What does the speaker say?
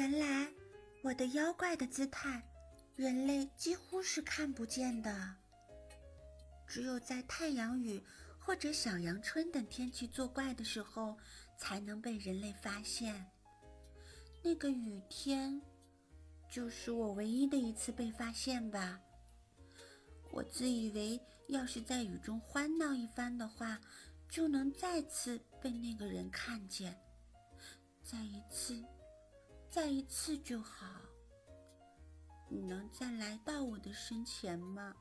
原来我的妖怪的姿态，人类几乎是看不见的。只有在太阳雨或者小阳春等天气作怪的时候，才能被人类发现。那个雨天，就是我唯一的一次被发现吧。我自以为，要是在雨中欢闹一番的话，就能再次被那个人看见。再一次，再一次就好。你能再来到我的身前吗？